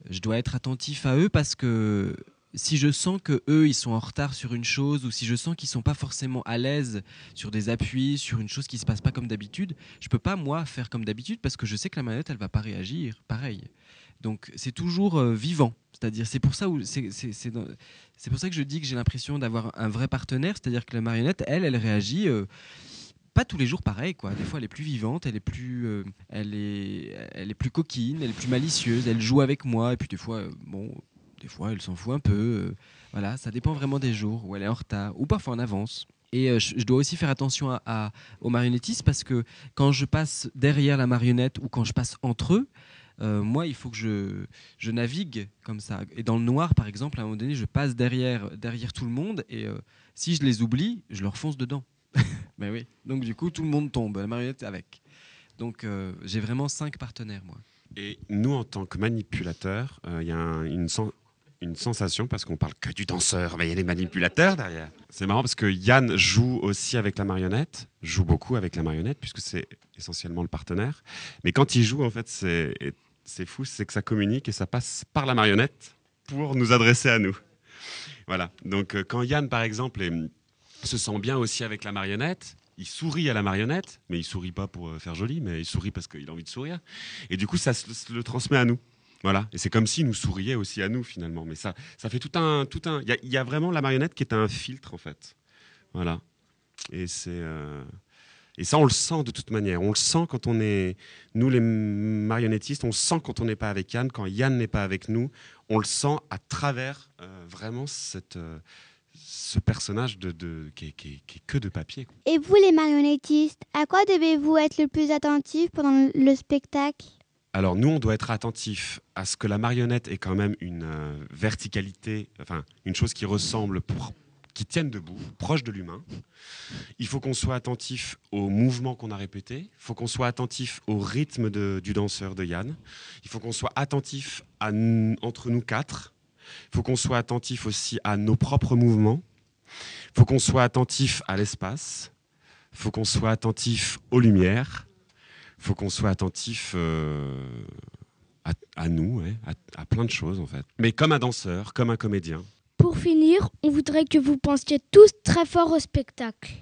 je dois être attentif à eux parce que si je sens que eux ils sont en retard sur une chose ou si je sens qu'ils sont pas forcément à l'aise sur des appuis, sur une chose qui se passe pas comme d'habitude, je peux pas moi faire comme d'habitude parce que je sais que la marionnette elle va pas réagir pareil. Donc c'est toujours euh, vivant, c'est-à-dire c'est pour ça que je dis que j'ai l'impression d'avoir un vrai partenaire, c'est-à-dire que la marionnette elle elle réagit euh, pas tous les jours pareil quoi. Des fois elle est plus vivante, elle est plus euh, elle est elle est plus coquine, elle est plus malicieuse, elle joue avec moi et puis des fois bon des fois elle s'en fout un peu. voilà, ça dépend vraiment des jours où elle est en retard ou parfois en avance. Et je, dois aussi faire attention à- aux marionnettistes parce que quand je passe derrière la marionnette ou quand je passe entre eux, euh, moi, il faut que je, je navigue comme ça. Et dans le noir, par exemple, à un moment donné, je passe derrière, derrière tout le monde et euh, si je les oublie, je leur fonce dedans. Mais oui. Donc du coup, tout le monde tombe, la marionnette avec. Donc euh, j'ai vraiment cinq partenaires, moi. Et nous, en tant que manipulateurs, il y a un- une, une sensation, parce qu'on parle que du danseur, mais il y a les manipulateurs derrière. C'est marrant parce que Yann joue aussi avec la marionnette, joue beaucoup avec la marionnette, puisque c'est essentiellement le partenaire. Mais quand il joue, en fait, c'est c'est fou, c'est que ça communique et ça passe par la marionnette pour nous adresser à nous. Voilà. Donc euh, quand Yann, par exemple, est- se sent bien aussi avec la marionnette, il sourit à la marionnette, mais il sourit pas pour euh, faire joli, mais il sourit parce qu'il a envie de sourire. Et du coup, ça se, le transmet à nous. Voilà. Et c'est comme s'il nous souriait aussi à nous, finalement. Mais ça, ça fait tout un. Tout un... Il, y a, vraiment la marionnette qui est un filtre, en fait. Voilà. Et c'est. euh, Et ça, on le sent de toute manière. On le sent quand on est. Nous, les marionnettistes, on le sent quand on n'est pas avec Yann. Quand Yann n'est pas avec nous, on le sent à travers euh, vraiment cette, euh, ce personnage de, de- qui, est, qui est- qui est que de papier. quoi. Et vous, les marionnettistes, à quoi devez-vous être le plus attentif pendant le spectacle? Alors nous, on doit être attentif à ce que la marionnette ait quand même une euh, verticalité, enfin une chose qui ressemble, pro- qui tienne debout, proche de l'humain. Il faut qu'on soit attentif aux mouvements qu'on a répétés. Il faut qu'on soit attentif au rythme de- du danseur de Yann. Il faut qu'on soit attentif à entre nous quatre. Il faut qu'on soit attentif aussi à nos propres mouvements. Il faut qu'on soit attentif à l'espace. Il faut qu'on soit attentif aux lumières faut qu'on soit attentif euh, à, à nous, à plein de choses en fait. Mais comme un danseur, comme un comédien. Pour finir, on voudrait que vous pensiez tous très fort au spectacle.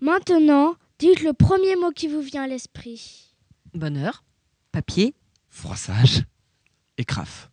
Maintenant, dites le premier mot qui vous vient à l'esprit. Bonheur, papier, Froissage et craf.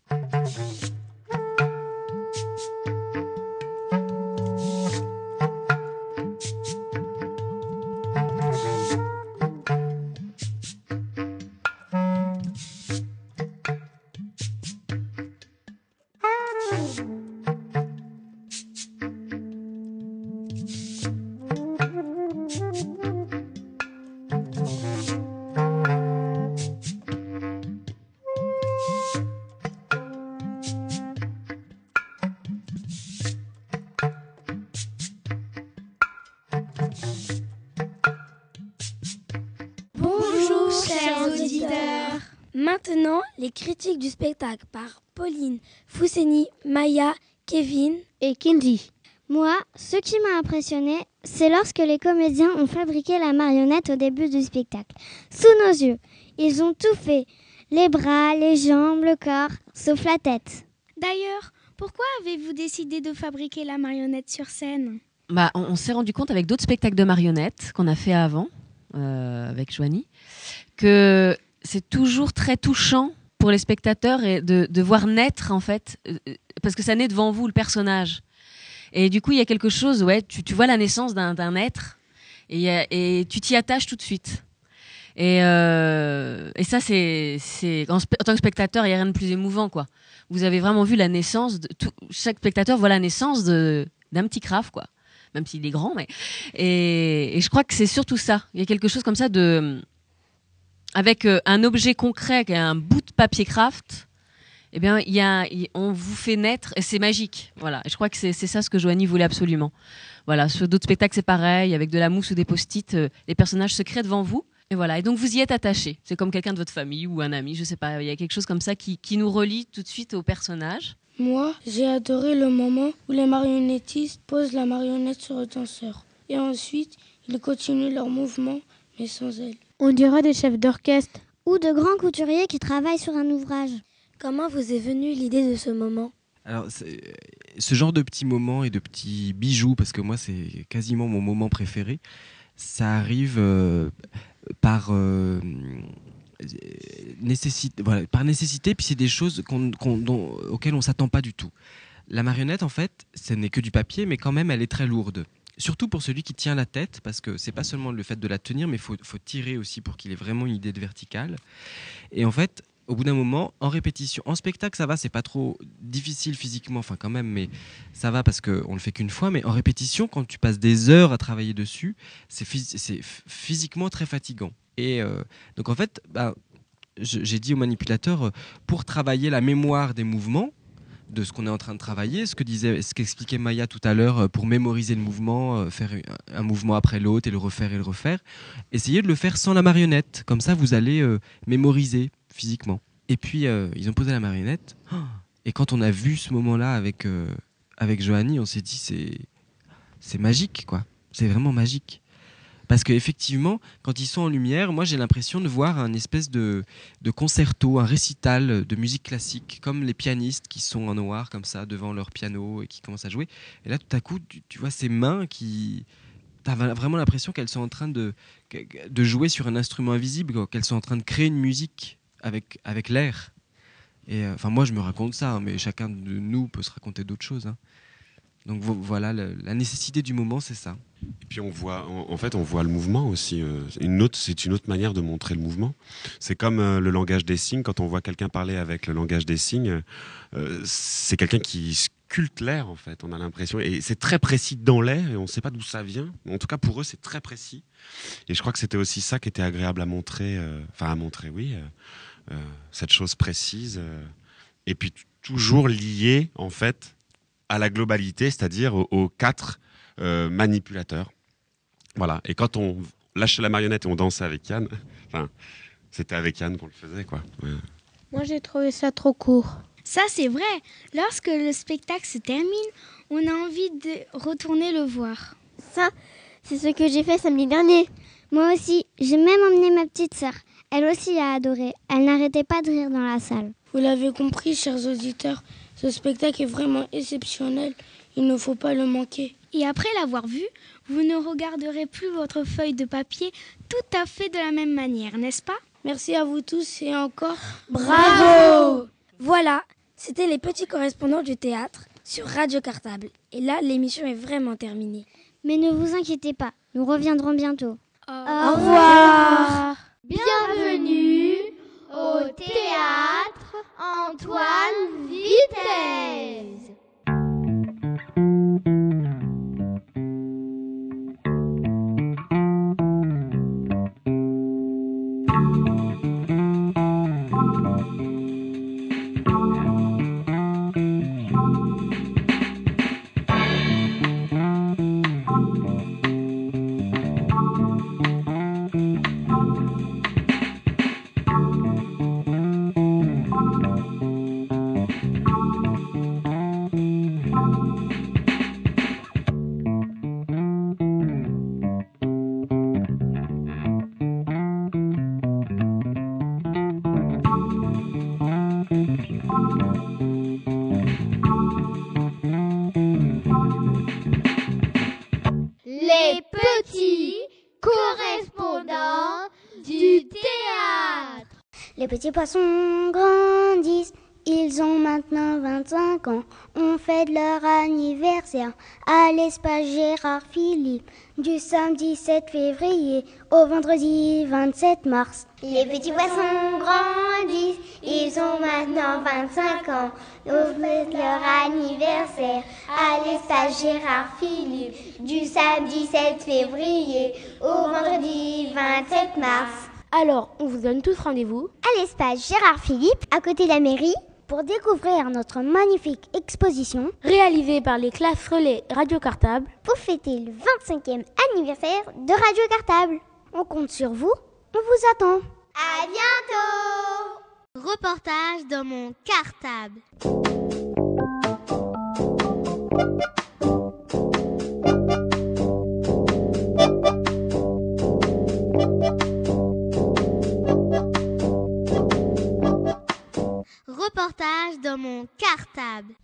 Spectacle par Pauline, Fousseni, Maya, Kevin et Kindy. Moi, ce qui m'a impressionné, c'est lorsque les comédiens ont fabriqué la marionnette au début du spectacle. Sous nos yeux, ils ont tout fait. Les bras, les jambes, le corps, sauf la tête. D'ailleurs, pourquoi avez-vous décidé de fabriquer la marionnette sur scène? Bah, on, on s'est rendu compte avec d'autres spectacles de marionnettes qu'on a fait avant, euh, avec Joanie, que c'est toujours très touchant pour les spectateurs de, voir naître, en fait, euh, euh, parce que ça naît devant vous, le personnage. Et du coup, il y a quelque chose, ouais, tu, vois la naissance d'un être et, tu t'y attaches tout de suite. Et, euh, ça, c'est, en, tant que spectateur, il n'y a rien de plus émouvant, quoi. Vous avez vraiment vu la naissance. Chaque spectateur voit la naissance d'un petit craft, quoi. Même s'il est grand, mais et je crois que c'est surtout ça. Il y a quelque chose comme ça de avec euh, un objet concret, un bout de papier craft. Eh bien, y a, on vous fait naître et c'est magique. Voilà. Je crois que c'est ça ce que Joanie voulait absolument. Voilà. Sur d'autres spectacles, c'est pareil, avec de la mousse ou des post-it, euh, les personnages se créent devant vous Et voilà, et donc vous y êtes attaché. C'est comme quelqu'un de votre famille ou un ami, je sais pas, il y a quelque chose comme ça qui, qui nous relie tout de suite au personnage. Moi, j'ai adoré le moment où les marionnettistes posent la marionnette sur le danseur. Et ensuite, ils continuent leur mouvement, mais sans elle. On dirait des chefs d'orchestre. Ou de grands couturiers qui travaillent sur un ouvrage. Comment vous est venue l'idée de ce moment? Alors, ce genre de petits moments et de petits bijoux, parce que moi, c'est quasiment mon moment préféré, ça arrive euh, par, euh, nécessité, voilà, par nécessité, puis c'est des choses qu'on, qu'on, dont, auxquelles on ne s'attend pas du tout. La marionnette, en fait, ce n'est que du papier, mais quand même, elle est très lourde. Surtout pour celui qui tient la tête, parce que c'est pas seulement le fait de la tenir, mais il faut, faut, tirer aussi pour qu'il ait vraiment une idée de verticale. Et en fait, au bout d'un moment, en répétition, en spectacle, ça va, c'est pas trop difficile physiquement, enfin quand même, mais ça va parce qu'on le fait qu'une fois. Mais en répétition, quand tu passes des heures à travailler dessus, c'est phys physiquement très fatigant. Et euh, donc en fait, bah, j'ai dit au manipulateur, euh, pour travailler la mémoire des mouvements, de ce qu'on est en train de travailler, ce que disait, ce qu'expliquait Maya tout à l'heure, euh, pour mémoriser le mouvement, faire un mouvement après l'autre et le refaire et le refaire. Essayez de le faire sans la marionnette, comme ça vous allez mémoriser physiquement. Et puis ils ont posé la marionnette. Et quand on a vu ce moment-là avec avec Johanny, on s'est dit c'est c'est magique quoi. C'est vraiment magique. Parce qu'effectivement, quand ils sont en lumière, moi j'ai l'impression de voir un espèce de, de, concerto, un récital de musique classique, comme les pianistes qui sont en noir comme ça devant leur piano et qui commencent à jouer. Et là, tout à coup, tu, vois ces mains qui... Tu as vraiment l'impression qu'elles sont en train de, de jouer sur un instrument invisible, qu'elles sont en train de créer une musique avec, avec l'air. Et enfin, moi je me raconte ça, hein, mais chacun de nous peut se raconter d'autres choses. Hein. Donc voilà, la nécessité du moment, c'est ça. Et puis on voit, en, fait, on voit le mouvement aussi. Euh, une autre, c'est une autre manière de montrer le mouvement. C'est comme euh, le langage des signes. Quand on voit quelqu'un parler avec le langage des signes, euh, c'est quelqu'un qui sculpte l'air en fait. On a l'impression, et c'est très précis dans l'air, et on ne sait pas d'où ça vient. En tout cas, pour eux, c'est très précis. Et je crois que c'était aussi ça qui était agréable à montrer, enfin à montrer, oui, cette chose précise. et puis toujours lié en fait à la globalité, c'est-à-dire aux, quatre euh, manipulateurs. Voilà. Et quand on lâchait la marionnette et on dansait avec Yann, enfin, c'était avec Yann qu'on le faisait, quoi. Moi, j'ai trouvé ça trop court. Ça, c'est vrai. Lorsque le spectacle se termine, on a envie de retourner le voir. Ça, c'est ce que j'ai fait samedi dernier. Moi aussi, j'ai même emmené ma petite sœur. Elle aussi a adoré. Elle n'arrêtait pas de rire dans la salle. Vous l'avez compris, chers auditeurs, ce spectacle est vraiment exceptionnel. Il ne faut pas le manquer. Et après l'avoir vu, vous ne regarderez plus votre feuille de papier tout à fait de la même manière, n'est-ce pas? Merci à vous tous et encore bravo Voilà, c'était les petits correspondants du théâtre sur Radio Cartable. Et là, l'émission est vraiment terminée. Mais ne vous inquiétez pas, nous reviendrons bientôt. Au, revoir. Bienvenue au théâtre Antoine Vitesse. Poissons grandissent, ils ont maintenant 25 ans. On fête leur anniversaire à l'espace Gérard Philippe du samedi 7 février au vendredi 27 mars. Les petits poissons grandissent, ils ont maintenant 25 ans. On fête leur anniversaire à l'espace Gérard Philippe du samedi 7 février au vendredi 27 mars. Alors, on vous donne tous rendez-vous à l'espace Gérard Philippe, à côté de la mairie, pour découvrir notre magnifique exposition réalisée par les classes relais Radio Cartable pour fêter le 25e anniversaire de Radio Cartable. On compte sur vous On vous attend. À bientôt. Reportage dans mon cartable.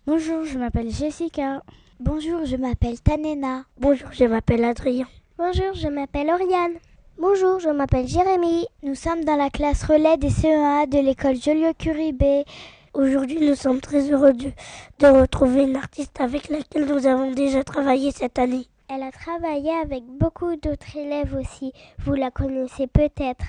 Bonjour, je m'appelle Jessica. Bonjour, je m'appelle Tanena. Bonjour, je m'appelle Adrien. Bonjour, je m'appelle Oriane. Bonjour, je m'appelle Jérémy. Nous sommes dans la classe relais des CEA de l'école Joliot-Curie B. Aujourd'hui, nous sommes très heureux de, de retrouver une artiste avec laquelle nous avons déjà travaillé cette année. Elle a travaillé avec beaucoup d'autres élèves aussi. Vous la connaissez peut-être.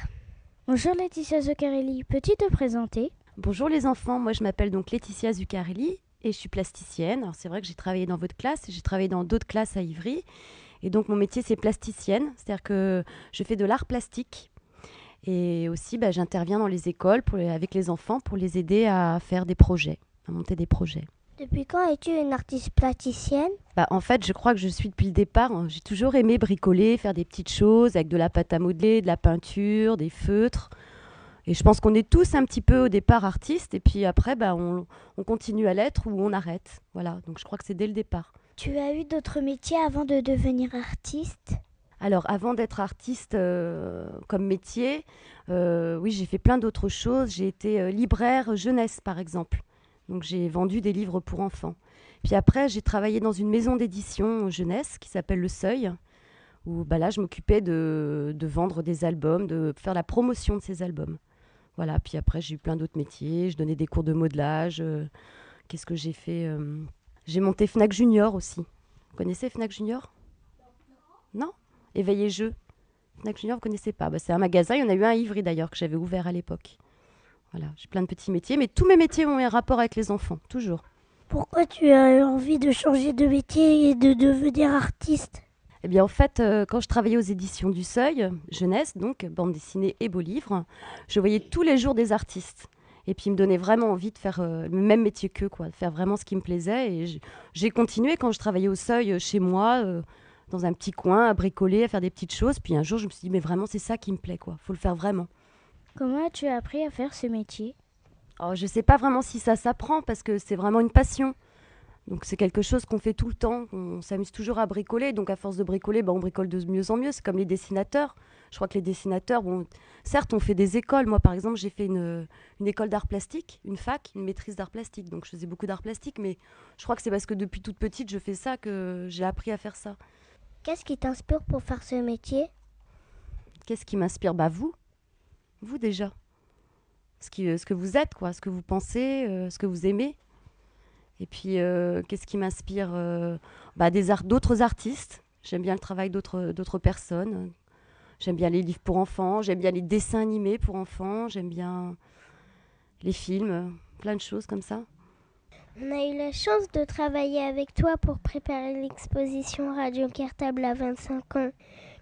Bonjour Laetitia Zuccarelli, peux-tu te présenter? Bonjour les enfants, moi je m'appelle donc Laetitia Zuccarelli et je suis plasticienne. Alors c'est vrai que j'ai travaillé dans votre classe et j'ai travaillé dans d'autres classes à Ivry. Et donc mon métier c'est plasticienne, c'est-à-dire que je fais de l'art plastique. Et aussi bah, j'interviens dans les écoles pour, avec les enfants pour les aider à faire des projets, à monter des projets. Depuis quand es-tu une artiste plasticienne? Bah, En fait, je crois que je suis depuis le départ. Hein. J'ai toujours aimé bricoler, faire des petites choses avec de la pâte à modeler, de la peinture, des feutres. Et je pense qu'on est tous un petit peu au départ artistes, et puis après, bah, on, on continue à l'être ou on arrête. Voilà, donc je crois que c'est dès le départ. Tu as eu d'autres métiers avant de devenir artiste? Alors, avant d'être artiste euh, comme métier, euh, oui, j'ai fait plein d'autres choses. J'ai été euh, libraire jeunesse, par exemple. Donc, j'ai vendu des livres pour enfants. Puis après, j'ai travaillé dans une maison d'édition jeunesse qui s'appelle Le Seuil, où bah, là, je m'occupais de, de, vendre des albums, de faire la promotion de ces albums. Voilà, puis après, j'ai eu plein d'autres métiers. Je donnais des cours de modelage. Qu'est-ce que j'ai fait J'ai monté Fnac Junior aussi. Vous connaissez Fnac Junior? Non? Éveillé Jeux. Fnac Junior, vous ne connaissez pas. Bah, c'est un magasin, il y en a eu un à Ivry d'ailleurs que j'avais ouvert à l'époque. Voilà, j'ai plein de petits métiers, mais tous mes métiers ont un rapport avec les enfants, toujours. Pourquoi tu as envie de changer de métier et de devenir artiste? Eh bien, en fait, euh, quand je travaillais aux éditions du Seuil, jeunesse, donc bande dessinée et beaux livres, je voyais tous les jours des artistes. Et puis, il me donnait vraiment envie de faire euh, le même métier qu'eux, quoi, de faire vraiment ce qui me plaisait. Et j'ai continué quand je travaillais au Seuil euh, chez moi, dans un petit coin, à bricoler, à faire des petites choses. Puis un jour, je me suis dit, mais vraiment, c'est ça qui me plaît, quoi. Faut le faire vraiment. Comment as-tu appris à faire ce métier? Oh, Je ne sais pas vraiment si ça s'apprend, parce que c'est vraiment une passion. Donc c'est quelque chose qu'on fait tout le temps, on s'amuse toujours à bricoler. Donc à force de bricoler, bah, on bricole de mieux en mieux. C'est comme les dessinateurs. Je crois que les dessinateurs, bon, certes, on fait des écoles. Moi, par exemple, j'ai fait une, une école d'art plastique, une fac, une maîtrise d'art plastique. Donc je faisais beaucoup d'art plastique, mais je crois que c'est parce que depuis toute petite, je fais ça que j'ai appris à faire ça. Qu'est-ce qui t'inspire pour faire ce métier? Qu'est-ce qui m'inspire? Bah vous, vous déjà. Ce, qui, ce que vous êtes, quoi, ce que vous pensez, euh, ce que vous aimez. Et puis, euh, qu'est-ce qui m'inspire euh, bah, d'autres artistes. J'aime bien le travail d'autres, d'autres personnes. J'aime bien les livres pour enfants. J'aime bien les dessins animés pour enfants. J'aime bien les films, plein de choses comme ça. On a eu la chance de travailler avec toi pour préparer l'exposition Radio Cartable à 25 ans.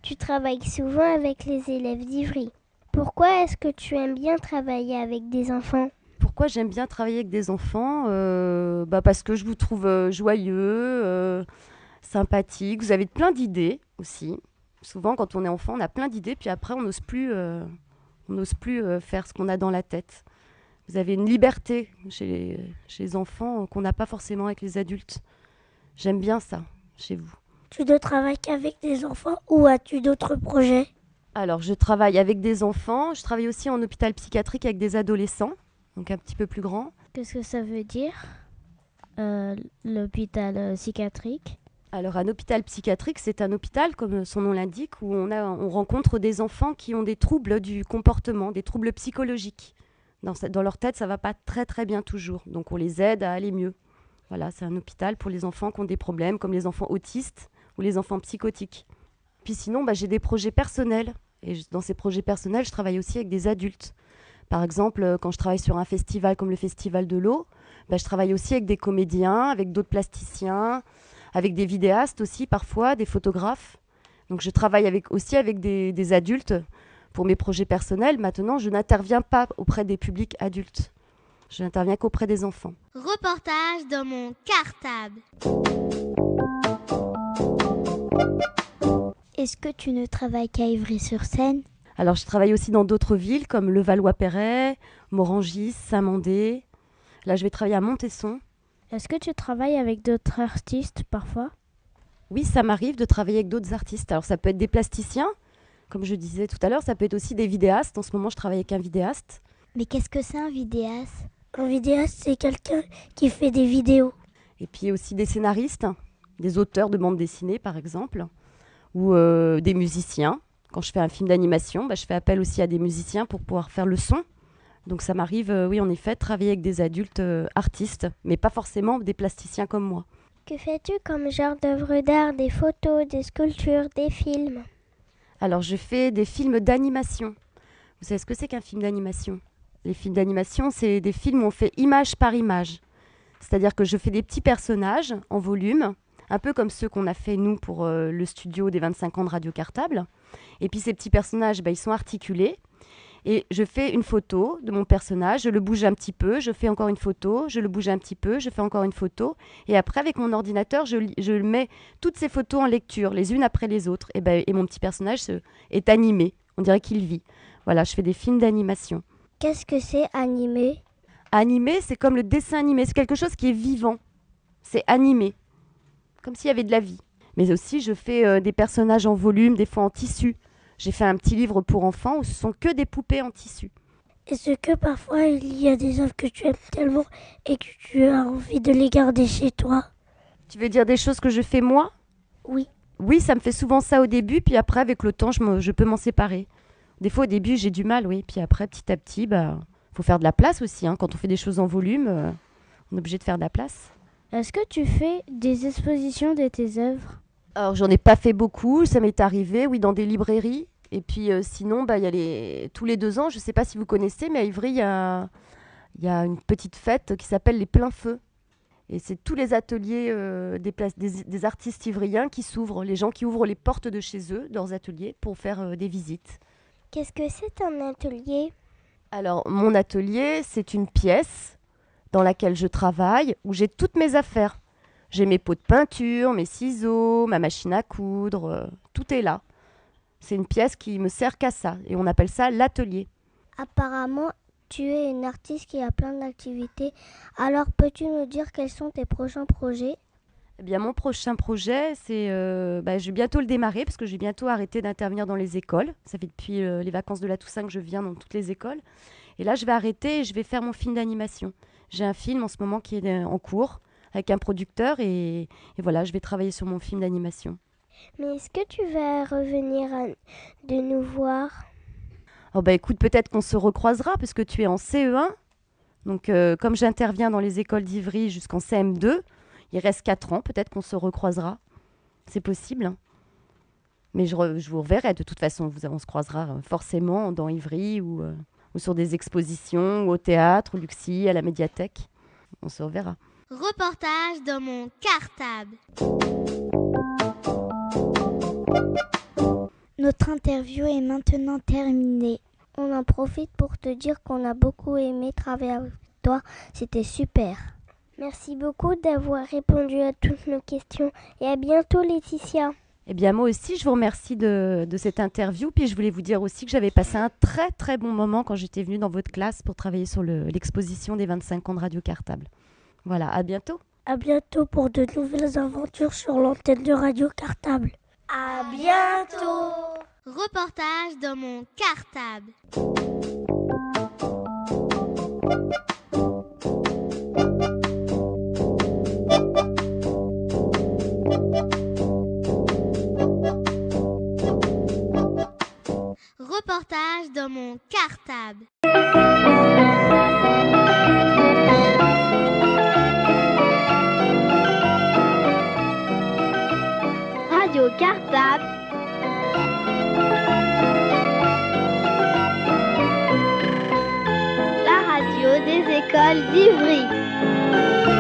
Tu travailles souvent avec les élèves d'Ivry. Pourquoi est-ce que tu aimes bien travailler avec des enfants? Pourquoi j'aime bien travailler avec des enfants euh, bah Parce que je vous trouve euh, joyeux, euh, sympathique. Vous avez plein d'idées aussi. Souvent, quand on est enfant, on a plein d'idées, puis après, on n'ose plus, on n'ose plus faire ce qu'on a dans la tête. Vous avez une liberté chez chez les enfants qu'on n'a pas forcément avec les adultes. J'aime bien ça chez vous. Tu ne travailles qu'avec des enfants ou as-tu d'autres projets? Alors, je travaille avec des enfants. Je travaille aussi en hôpital psychiatrique avec des adolescents donc un petit peu plus grand. Qu'est-ce que ça veut dire, euh, l'hôpital euh, psychiatrique? Alors un hôpital psychiatrique, c'est un hôpital, comme son nom l'indique, où on, a, on rencontre des enfants qui ont des troubles du comportement, des troubles psychologiques. Dans, dans leur tête, ça va pas très très bien toujours. Donc on les aide à aller mieux. Voilà, c'est un hôpital pour les enfants qui ont des problèmes, comme les enfants autistes ou les enfants psychotiques. Puis sinon, bah, j'ai des projets personnels. Et dans ces projets personnels, je travaille aussi avec des adultes. Par exemple, euh, quand je travaille sur un festival comme le Festival de l'eau, bah, je travaille aussi avec des comédiens, avec d'autres plasticiens, avec des vidéastes aussi parfois, des photographes. Donc je travaille avec, aussi avec des, adultes pour mes projets personnels. Maintenant, je n'interviens pas auprès des publics adultes. Je n'interviens qu'auprès des enfants. Reportage dans mon cartable. Est-ce que tu ne travailles qu'à Ivry-sur-Seine? Alors, je travaille aussi dans d'autres villes comme Levallois-Perret, Morangis, Saint-Mandé. Là, je vais travailler à Montesson. Est-ce que tu travailles avec d'autres artistes parfois? Oui, ça m'arrive de travailler avec d'autres artistes. Alors, ça peut être des plasticiens, comme je disais tout à l'heure, ça peut être aussi des vidéastes. En ce moment, je travaille avec un vidéaste. Mais qu'est-ce que c'est un vidéaste? Un vidéaste, c'est quelqu'un qui fait des vidéos. Et puis aussi des scénaristes, des auteurs de bandes dessinées, par exemple, ou euh, des musiciens. Quand je fais un film d'animation, bah, je fais appel aussi à des musiciens pour pouvoir faire le son. Donc ça m'arrive, euh, oui, en effet, de travailler avec des adultes euh, artistes, mais pas forcément des plasticiens comme moi. Que fais-tu comme genre d'œuvres d'art, des photos, des sculptures, des films? Alors je fais des films d'animation. Vous savez ce que c'est qu'un film d'animation? Les films d'animation, c'est des films où on fait image par image. C'est-à-dire que je fais des petits personnages en volume, un peu comme ceux qu'on a fait nous pour euh, le studio des 25 ans de Radio Cartable. Et puis ces petits personnages, bah, ils sont articulés. Et je fais une photo de mon personnage, je le bouge un petit peu, je fais encore une photo, je le bouge un petit peu, je fais encore une photo. Et après, avec mon ordinateur, je, je mets toutes ces photos en lecture, les unes après les autres. Et, ben, et mon petit personnage est animé. On dirait qu'il vit. Voilà, je fais des films d'animation. Qu'est-ce que c'est animé? Animé, c'est comme le dessin animé. C'est quelque chose qui est vivant. C'est animé. Comme s'il y avait de la vie. Mais aussi, je fais euh, des personnages en volume, des fois en tissu. J'ai fait un petit livre pour enfants où ce sont que des poupées en tissu. Est-ce que parfois il y a des œuvres que tu aimes tellement et que tu as envie de les garder chez toi? Tu veux dire des choses que je fais moi? Oui. Oui, ça me fait souvent ça au début, puis après, avec le temps, je, je peux m'en séparer. Des fois, au début, j'ai du mal, oui. Puis après, petit à petit, bah, faut faire de la place aussi. Hein. Quand on fait des choses en volume, euh, on est obligé de faire de la place. Est-ce que tu fais des expositions de tes œuvres? Alors, j'en ai pas fait beaucoup. Ça m'est arrivé, oui, dans des librairies. Et puis, euh, sinon, bah, y a les... tous les deux ans, je ne sais pas si vous connaissez, mais à Ivry, il y a... y a une petite fête qui s'appelle les Pleins Feux. Et c'est tous les ateliers euh, des, places, des, des, artistes ivriens qui s'ouvrent, les gens qui ouvrent les portes de chez eux, dans leurs ateliers, pour faire euh, des visites. Qu'est-ce que c'est un atelier? Alors, mon atelier, c'est une pièce dans laquelle je travaille, où j'ai toutes mes affaires. J'ai mes pots de peinture, mes ciseaux, ma machine à coudre, euh, tout est là. C'est une pièce qui me sert qu'à ça, et on appelle ça l'atelier. Apparemment, tu es une artiste qui a plein d'activités. Alors, peux-tu nous dire quels sont tes prochains projets? Eh bien, mon prochain projet, c'est, euh, bah, je vais bientôt le démarrer parce que je vais bientôt arrêter d'intervenir dans les écoles. Ça fait depuis euh, les vacances de la Toussaint que je viens dans toutes les écoles. Et là, je vais arrêter et je vais faire mon film d'animation. J'ai un film en ce moment qui est en cours avec un producteur et, et voilà, je vais travailler sur mon film d'animation. Mais est-ce que tu vas revenir à, de nous voir? Oh bah écoute, peut-être qu'on se recroisera parce que tu es en CE1. Donc euh, comme j'interviens dans les écoles d'Ivry jusqu'en CM2, il reste 4 ans, peut-être qu'on se recroisera. C'est possible. hein. Mais je, re- je vous reverrai de toute façon. Vous, on se croisera euh, forcément dans Ivry ou, euh, ou sur des expositions, ou au théâtre, au Luxi, à la médiathèque. On se reverra. Reportage dans mon cartable. Notre interview est maintenant terminée. On en profite pour te dire qu'on a beaucoup aimé travailler avec toi. C'était super. Merci beaucoup d'avoir répondu à toutes nos questions et à bientôt Laetitia. Eh bien, moi aussi, je vous remercie de, de cette interview. Puis je voulais vous dire aussi que j'avais passé un très très bon moment quand j'étais venue dans votre classe pour travailler sur le- l'exposition des 25 ans de Radio Cartable. Voilà, à bientôt. À bientôt pour de nouvelles aventures sur l'antenne de Radio Cartable. À bientôt. Reportage dans mon cartable. Reportage dans mon cartable. Radio Cartable. La radio des écoles d'Ivry.